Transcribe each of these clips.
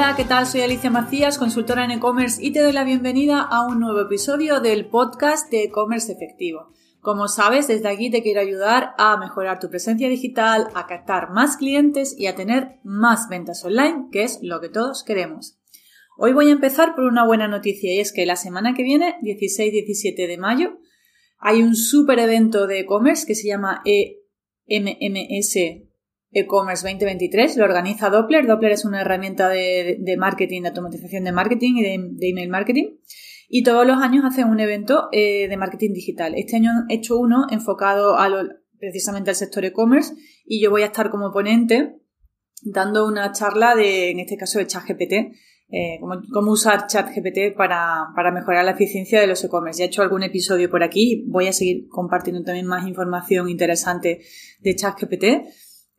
Hola, ¿qué tal? Soy Alicia Macías, consultora en e-commerce y te doy la bienvenida a un nuevo episodio del podcast de e-commerce efectivo. Como sabes, desde aquí te quiero ayudar a mejorar tu presencia digital, a captar más clientes y a tener más ventas online, que es lo que todos queremos. Hoy voy a empezar por una buena noticia y es que la semana que viene, 16-17 de mayo, hay un super evento de e-commerce que se llama EMMS e-commerce 2023, lo organiza Doppler. Doppler es una herramienta de, marketing, de automatización de marketing y de, email marketing. Y todos los años hacen un evento eh, de marketing digital. Este año he hecho uno enfocado precisamente al sector e-commerce y yo voy a estar como ponente dando una charla de, en este caso, de ChatGPT eh, cómo, usar ChatGPT para, para mejorar la eficiencia de los e-commerce. Ya he hecho algún episodio por aquí, voy a seguir compartiendo también más información interesante de ChatGPT.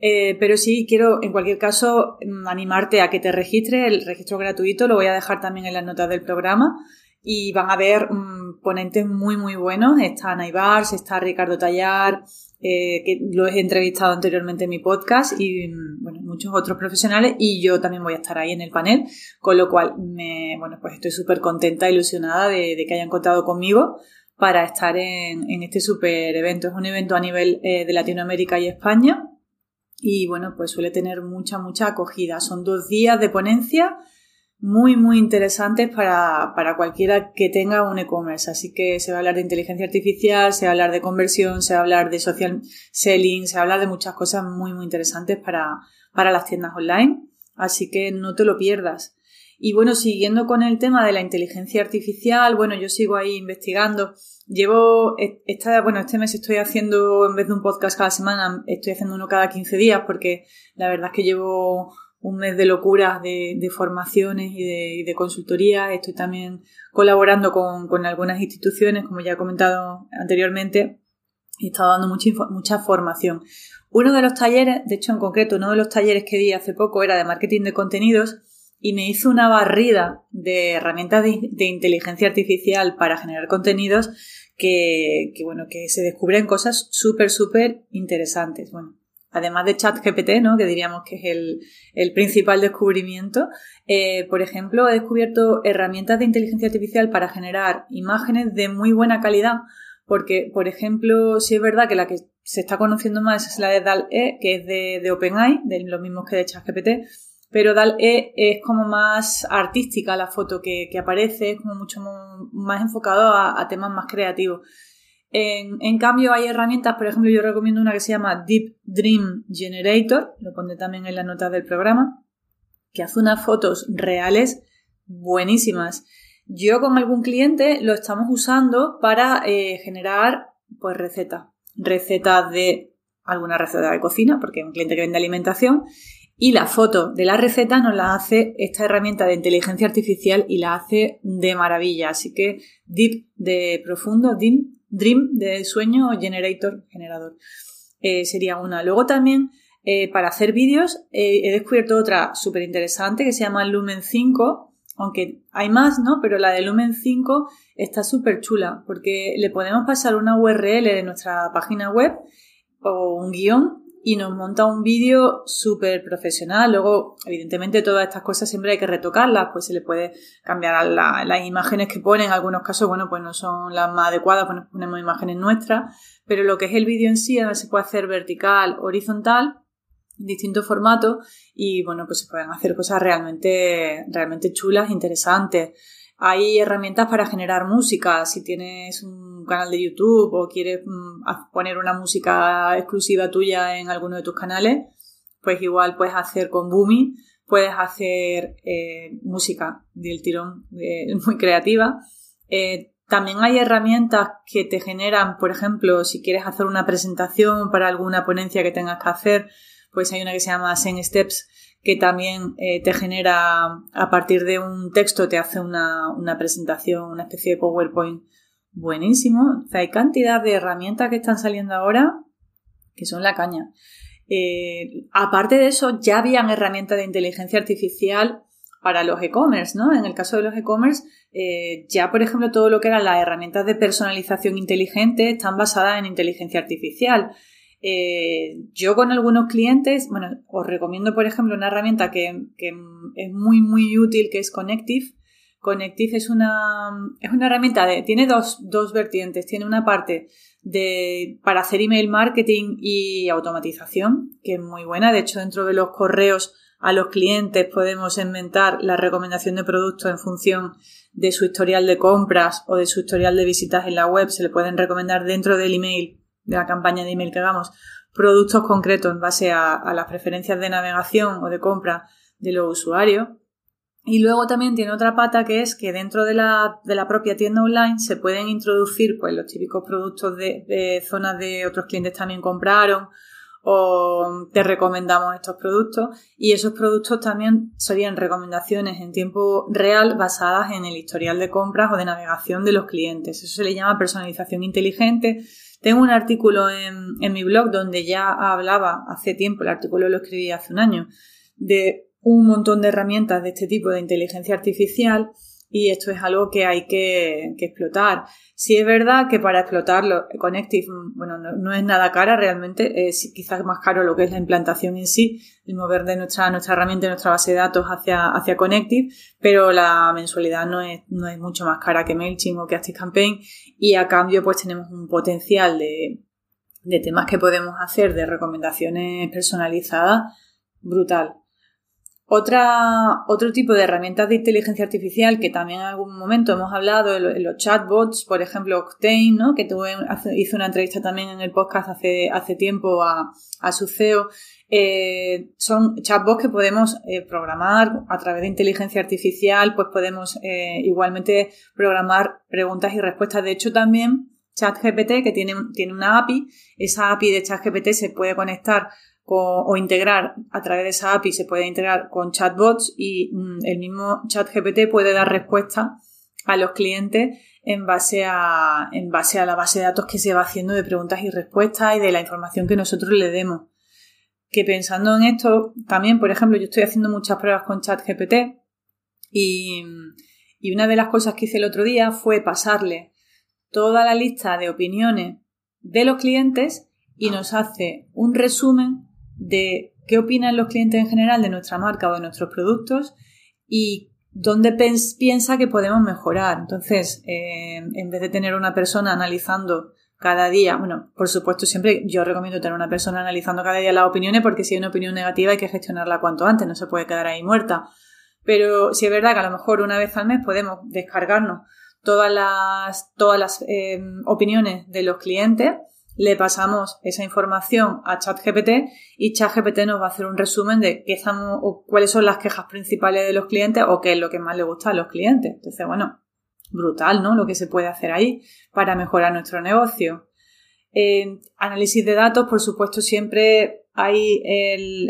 Eh, pero sí quiero, en cualquier caso, mm, animarte a que te registres. El registro gratuito lo voy a dejar también en las notas del programa y van a ver mm, ponentes muy, muy buenos. Está Ana está Ricardo Tallar, eh, que lo he entrevistado anteriormente en mi podcast y mm, bueno, muchos otros profesionales y yo también voy a estar ahí en el panel, con lo cual me, bueno, pues estoy súper contenta, ilusionada de, que hayan contado conmigo para estar en, este súper evento. Es un evento a nivel eh, de Latinoamérica y España y bueno, pues suele tener mucha, mucha acogida. Son dos días de ponencia muy, muy interesantes para, para cualquiera que tenga un e-commerce. Así que se va a hablar de inteligencia artificial, se va a hablar de conversión, se va a hablar de social selling, se va a hablar de muchas cosas muy, muy interesantes para, para las tiendas online. Así que no te lo pierdas. Y bueno, siguiendo con el tema de la inteligencia artificial, bueno, yo sigo ahí investigando. Llevo, esta, bueno, este mes estoy haciendo, en vez de un podcast cada semana, estoy haciendo uno cada 15 días porque la verdad es que llevo un mes de locuras de, formaciones y de, consultoría. Estoy también colaborando con, algunas instituciones, como ya he comentado anteriormente. He estado dando mucha, mucha formación. Uno de los talleres, de hecho en concreto, uno de los talleres que di hace poco era de marketing de contenidos y me hizo una barrida de herramientas de, inteligencia artificial para generar contenidos que, bueno, que se descubren cosas súper, súper interesantes. Bueno, además de ChatGPT, ¿no? que diríamos que es el, principal descubrimiento, eh, por ejemplo, he descubierto herramientas de inteligencia artificial para generar imágenes de muy buena calidad, porque, por ejemplo, si es verdad que la que se está conociendo más es la de DAL-E, que es de, de OpenAI, de los mismos que de ChatGPT, pero DAL-E es como más artística la foto que, aparece, es como mucho más enfocado a temas más creativos. En, cambio, hay herramientas, por ejemplo, yo recomiendo una que se llama Deep Dream Generator, lo pondré también en la nota del programa, que hace unas fotos reales buenísimas. Yo con algún cliente lo estamos usando para eh, generar pues recetas. Recetas de alguna receta de cocina, porque es un cliente que vende alimentación, y la foto de la receta nos la hace esta herramienta de inteligencia artificial y la hace de maravilla. Así que Deep de profundo, Deep Dream de sueño o Generator, generador. Eh, sería una. Luego también eh, para hacer vídeos eh, he descubierto otra súper interesante que se llama Lumen 5, aunque hay más, ¿no? Pero la de Lumen 5 está súper chula porque le podemos pasar una URL de nuestra página web o un guion y nos monta un vídeo súper profesional. Luego, evidentemente, todas estas cosas siempre hay que retocarlas, pues se le puede cambiar las imágenes que pone. En algunos casos, bueno, pues no son las más adecuadas, pues ponemos imágenes nuestras, pero lo que es el vídeo en sí, se puede hacer vertical, horizontal, distintos formatos, y bueno, pues se pueden hacer cosas realmente, realmente chulas, interesantes. Hay herramientas para generar música. Si tienes un canal de YouTube o quieres mm, poner una música exclusiva tuya en alguno de tus canales, pues igual puedes hacer con Boomi, puedes hacer eh, música del tirón eh, muy creativa. Eh, también hay herramientas que te generan, por ejemplo, si quieres hacer una presentación para alguna ponencia que tengas que hacer, pues hay una que se llama Zen Steps que también te genera, a partir de un texto, te hace una, presentación, una especie de PowerPoint buenísimo. hay cantidad de herramientas que están saliendo ahora que son la caña. Eh, aparte de eso, ya habían herramientas de inteligencia artificial para los e-commerce, ¿no? En el caso de los e-commerce, eh, ya por ejemplo todo lo que eran las herramientas de personalización inteligente están basadas en inteligencia artificial. Eh, yo con algunos clientes, bueno, os recomiendo, por ejemplo, una herramienta que, es muy, muy útil, que es Connective. Connective es una, es una herramienta de, tiene dos, dos vertientes. Tiene una parte de, para hacer email marketing y automatización, que es muy buena. De hecho, dentro de los correos a los clientes podemos inventar la recomendación de productos en función de su historial de compras o de su historial de visitas en la web. Se le pueden recomendar dentro del email, de la campaña de email que hagamos, productos concretos en base a, las preferencias de navegación o de compra de los usuarios. Y luego también tiene otra pata que es que dentro de la, de la propia tienda online se pueden introducir pues, los típicos productos de, zonas de otros clientes también compraron o te recomendamos estos productos y esos productos también serían recomendaciones en tiempo real basadas en el historial de compras o de navegación de los clientes. Eso se le llama personalización inteligente. Tengo un artículo en, en mi blog donde ya hablaba hace tiempo, el artículo lo escribí hace un año, de un montón de herramientas de este tipo de inteligencia artificial y esto es algo que hay que, explotar. Si es verdad que para explotarlo, Connective, bueno, no, es nada cara realmente, es quizás más caro lo que es la implantación en sí, el mover de nuestra, nuestra herramienta, nuestra base de datos hacia, hacia Connective, pero la mensualidad no es, no es mucho más cara que MailChimp o que ActiveCampaign y a cambio pues tenemos un potencial de, de temas que podemos hacer, de recomendaciones personalizadas, brutal. Otra, otro tipo de herramientas de inteligencia artificial que también en algún momento hemos hablado, los chatbots, por ejemplo Octane, ¿no? que tuve, hizo una entrevista también en el podcast hace, hace tiempo a, a su CEO, eh, son chatbots que podemos eh, programar a través de inteligencia artificial, pues podemos eh, igualmente programar preguntas y respuestas. De hecho, también ChatGPT, que tiene, tiene una API, esa API de ChatGPT se puede conectar o integrar a través de esa API se puede integrar con chatbots y mm, el mismo ChatGPT puede dar respuesta a los clientes en base a, en base a la base de datos que se va haciendo de preguntas y respuestas y de la información que nosotros le demos. Que pensando en esto, también, por ejemplo, yo estoy haciendo muchas pruebas con ChatGPT y, y una de las cosas que hice el otro día fue pasarle toda la lista de opiniones de los clientes y nos hace un resumen de qué opinan los clientes en general de nuestra marca o de nuestros productos y dónde piensa que podemos mejorar. Entonces, eh, en vez de tener una persona analizando cada día, bueno, por supuesto, siempre yo recomiendo tener una persona analizando cada día las opiniones porque si hay una opinión negativa hay que gestionarla cuanto antes, no se puede quedar ahí muerta. Pero si es verdad que a lo mejor una vez al mes podemos descargarnos todas las, todas las eh, opiniones de los clientes le pasamos esa información a ChatGPT y ChatGPT nos va a hacer un resumen de qué estamos, o cuáles son las quejas principales de los clientes o qué es lo que más le gusta a los clientes. Entonces, bueno, brutal, ¿no? Lo que se puede hacer ahí para mejorar nuestro negocio. análisis de datos, por supuesto, siempre hay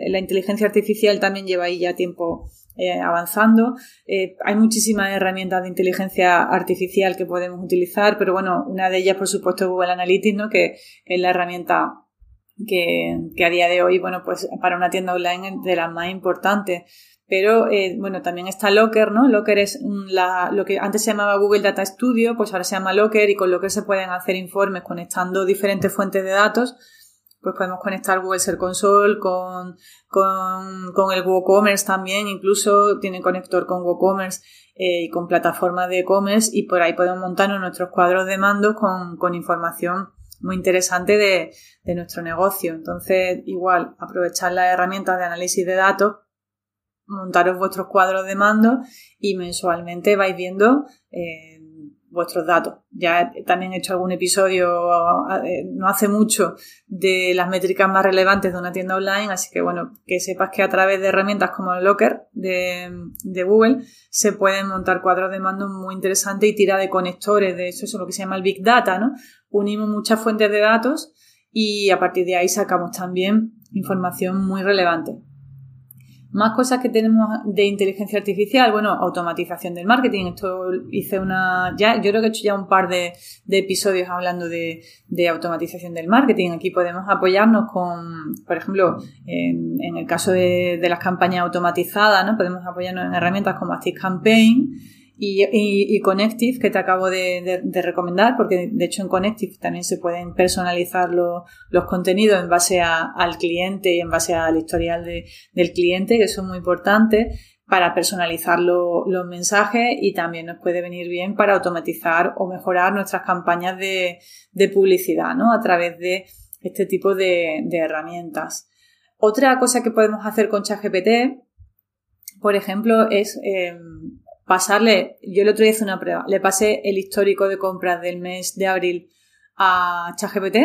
la inteligencia artificial también lleva ahí ya tiempo eh, avanzando. Eh, hay muchísimas herramientas de inteligencia artificial que podemos utilizar, pero bueno, una de ellas, por supuesto, es Google Analytics, ¿no? que es la herramienta que, a día de hoy, bueno, pues para una tienda online es de las más importantes. Pero eh, bueno, también está Locker, ¿no? Locker es lo que antes se llamaba Google Data Studio, pues ahora se llama Locker y con Locker se pueden hacer informes conectando diferentes fuentes de datos pues podemos conectar Google Search Console con, con, el WooCommerce también, incluso tiene conector con WooCommerce eh, y con plataformas de e-commerce y por ahí podemos montarnos nuestros cuadros de mando con, con información muy interesante de, de, nuestro negocio. Entonces, igual, aprovechar las herramientas de análisis de datos, montaros vuestros cuadros de mando y mensualmente vais viendo eh, vuestros datos. Ya también he hecho algún episodio eh, no hace mucho de las métricas más relevantes de una tienda online, así que bueno, que sepas que a través de herramientas como el Locker de, Google se pueden montar cuadros de mando muy interesantes y tira de conectores, de eso es lo que se llama el Big Data, ¿no? Unimos muchas fuentes de datos y a partir de ahí sacamos también información muy relevante. Más cosas que tenemos de inteligencia artificial, bueno, automatización del marketing. Esto hice una, ya, yo creo que he hecho ya un par de, episodios hablando de, automatización del marketing. Aquí podemos apoyarnos con, por ejemplo, en, el caso de, las campañas automatizadas, ¿no? Podemos apoyarnos en herramientas como ActiveCampaign y, Connective, que te acabo de, recomendar, porque de hecho en Connective también se pueden personalizar los contenidos en base al cliente y en base al historial del cliente, que son muy importantes para personalizar los mensajes y también nos puede venir bien para automatizar o mejorar nuestras campañas de, publicidad, ¿no? A través de este tipo de, herramientas. Otra cosa que podemos hacer con ChatGPT, por ejemplo, es em, pasarle, yo el otro día hice una prueba, le pasé el histórico de compras del mes de abril a ChatGPT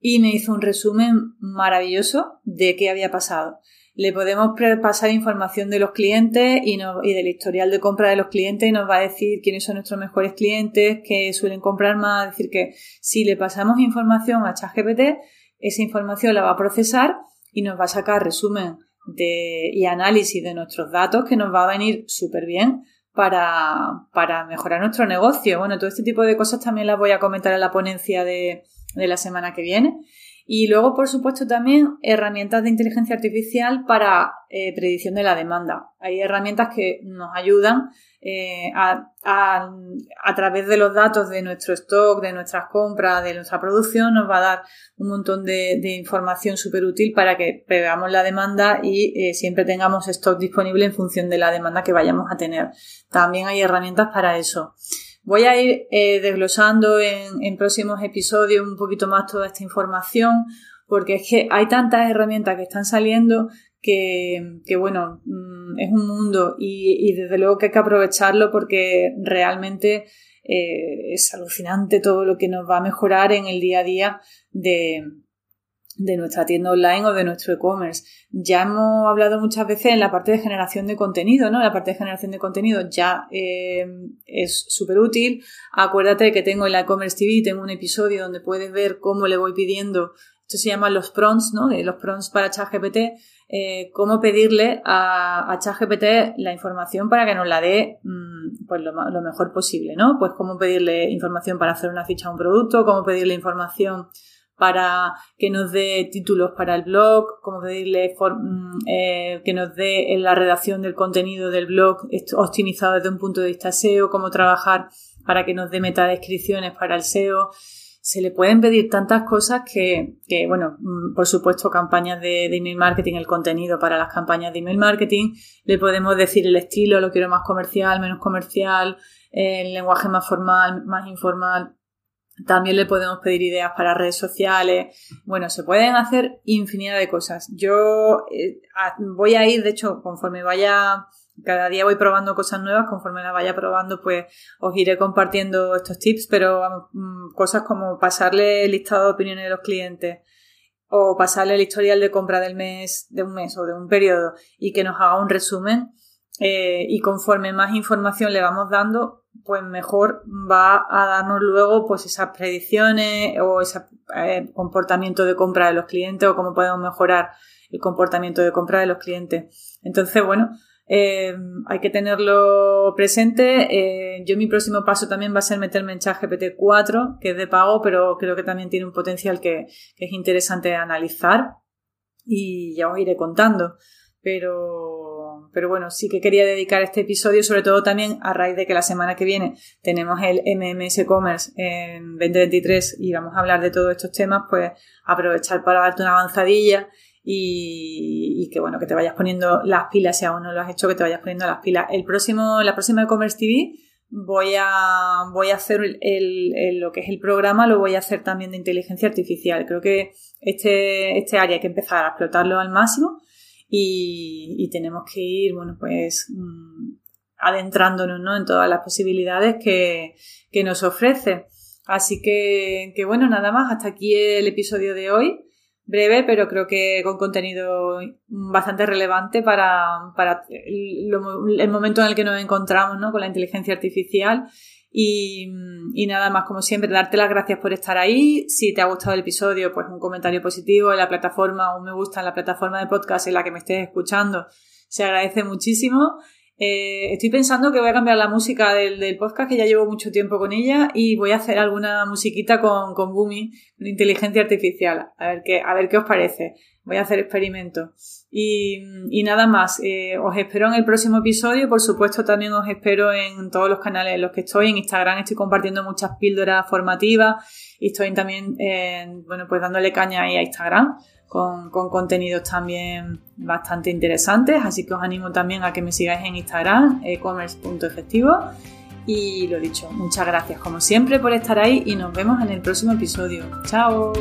y me hizo un resumen maravilloso de qué había pasado. Le podemos pasar información de los clientes y, y del historial de compra de los clientes y nos va a decir quiénes son nuestros mejores clientes, que suelen comprar más. Es decir, que si le pasamos información a ChatGPT, esa información la va a procesar y nos va a sacar resumen de, y análisis de nuestros datos que nos va a venir súper bien para, para mejorar nuestro negocio. Bueno, todo este tipo de cosas también las voy a comentar en la ponencia de, de la semana que viene. Y luego, por supuesto, también herramientas de inteligencia artificial para eh, predicción de la demanda. Hay herramientas que nos ayudan eh, a, a, través de los datos de nuestro stock, de nuestras compras, de nuestra producción, nos va a dar un montón de, información súper útil para que preveamos la demanda y eh, siempre tengamos stock disponible en función de la demanda que vayamos a tener. También hay herramientas para eso. Voy a ir eh, desglosando en, próximos episodios un poquito más toda esta información, porque es que hay tantas herramientas que están saliendo que, bueno, mm, es un mundo y, desde luego que hay que aprovecharlo porque realmente eh, es alucinante todo lo que nos va a mejorar en el día a día de, de nuestra tienda online o de nuestro e-commerce. Ya hemos hablado muchas veces en la parte de generación de contenido, ¿no? La parte de generación de contenido ya eh, es súper útil. Acuérdate que tengo en la e-commerce TV, tengo un episodio donde puedes ver cómo le voy pidiendo, esto se llama los prompts, ¿no? Los prompts para ChatGPT, eh, cómo pedirle a, ChatGPT la información para que nos la dé mm, pues lo mejor posible, ¿no? Pues cómo pedirle información para hacer una ficha a un producto, cómo pedirle información para que nos dé títulos para el blog, como pedirle mm, eh, que nos dé en la redacción del contenido del blog optimizado desde un punto de vista SEO, cómo trabajar para que nos dé metadescripciones para el SEO. Se le pueden pedir tantas cosas que, bueno, mm, por supuesto, campañas de, de, email marketing, el contenido para las campañas de email marketing, le podemos decir el estilo, lo quiero más comercial, menos comercial, el lenguaje más formal, más informal también le podemos pedir ideas para redes sociales. Bueno, se pueden hacer infinidad de cosas. Yo eh, voy a ir, de hecho, conforme vaya, cada día voy probando cosas nuevas, conforme las vaya probando, pues os iré compartiendo estos tips, pero mm, cosas como pasarle el listado de opiniones de los clientes o pasarle el historial de compra del mes, de un mes o de un periodo y que nos haga un resumen. Eh, y conforme más información le vamos dando, pues mejor va a darnos luego pues esas predicciones o ese eh, comportamiento de compra de los clientes o cómo podemos mejorar el comportamiento de compra de los clientes. Entonces, bueno, eh, hay que tenerlo presente. Eh, yo mi próximo paso también va a ser meterme en ChatGPT 4, que es de pago, pero creo que también tiene un potencial que, que es interesante analizar y ya os iré contando. Pero pero bueno, sí que quería dedicar este episodio sobre todo también a raíz de que la semana que viene tenemos el MMS Commerce en 2023 y vamos a hablar de todos estos temas, pues aprovechar para darte una avanzadilla y, que bueno, que te vayas poniendo las pilas, si aún no lo has hecho, que te vayas poniendo las pilas. El próximo, la próxima e-commerce TV voy a, voy a hacer el, lo que es el programa, lo voy a hacer también de inteligencia artificial. Creo que este, este área hay que empezar a explotarlo al máximo y, tenemos que ir, bueno, pues mm, adentrándonos ¿no? en todas las posibilidades que, nos ofrece. Así que, que, bueno, nada más, hasta aquí el episodio de hoy. Breve, pero creo que con contenido bastante relevante para, para el, el momento en el que nos encontramos ¿no? con la inteligencia artificial y, nada más, como siempre, darte las gracias por estar ahí. Si te ha gustado el episodio, pues un comentario positivo en la plataforma, un me gusta en la plataforma de podcast en la que me estés escuchando, se agradece muchísimo. Eh, estoy pensando que voy a cambiar la música del, podcast, que ya llevo mucho tiempo con ella, y voy a hacer alguna musiquita con, con Boomi, con inteligencia artificial. A ver qué, a ver qué os parece. Voy a hacer experimentos. Y, nada más. Eh, os espero en el próximo episodio. Por supuesto, también os espero en todos los canales en los que estoy. En Instagram estoy compartiendo muchas píldoras formativas y estoy también, bueno, pues dándole caña ahí a Instagram con, contenidos también bastante interesantes, así que os animo también a que me sigáis en Instagram, ecommerce.efectivo. Y lo dicho, muchas gracias como siempre por estar ahí y nos vemos en el próximo episodio. ¡Chao!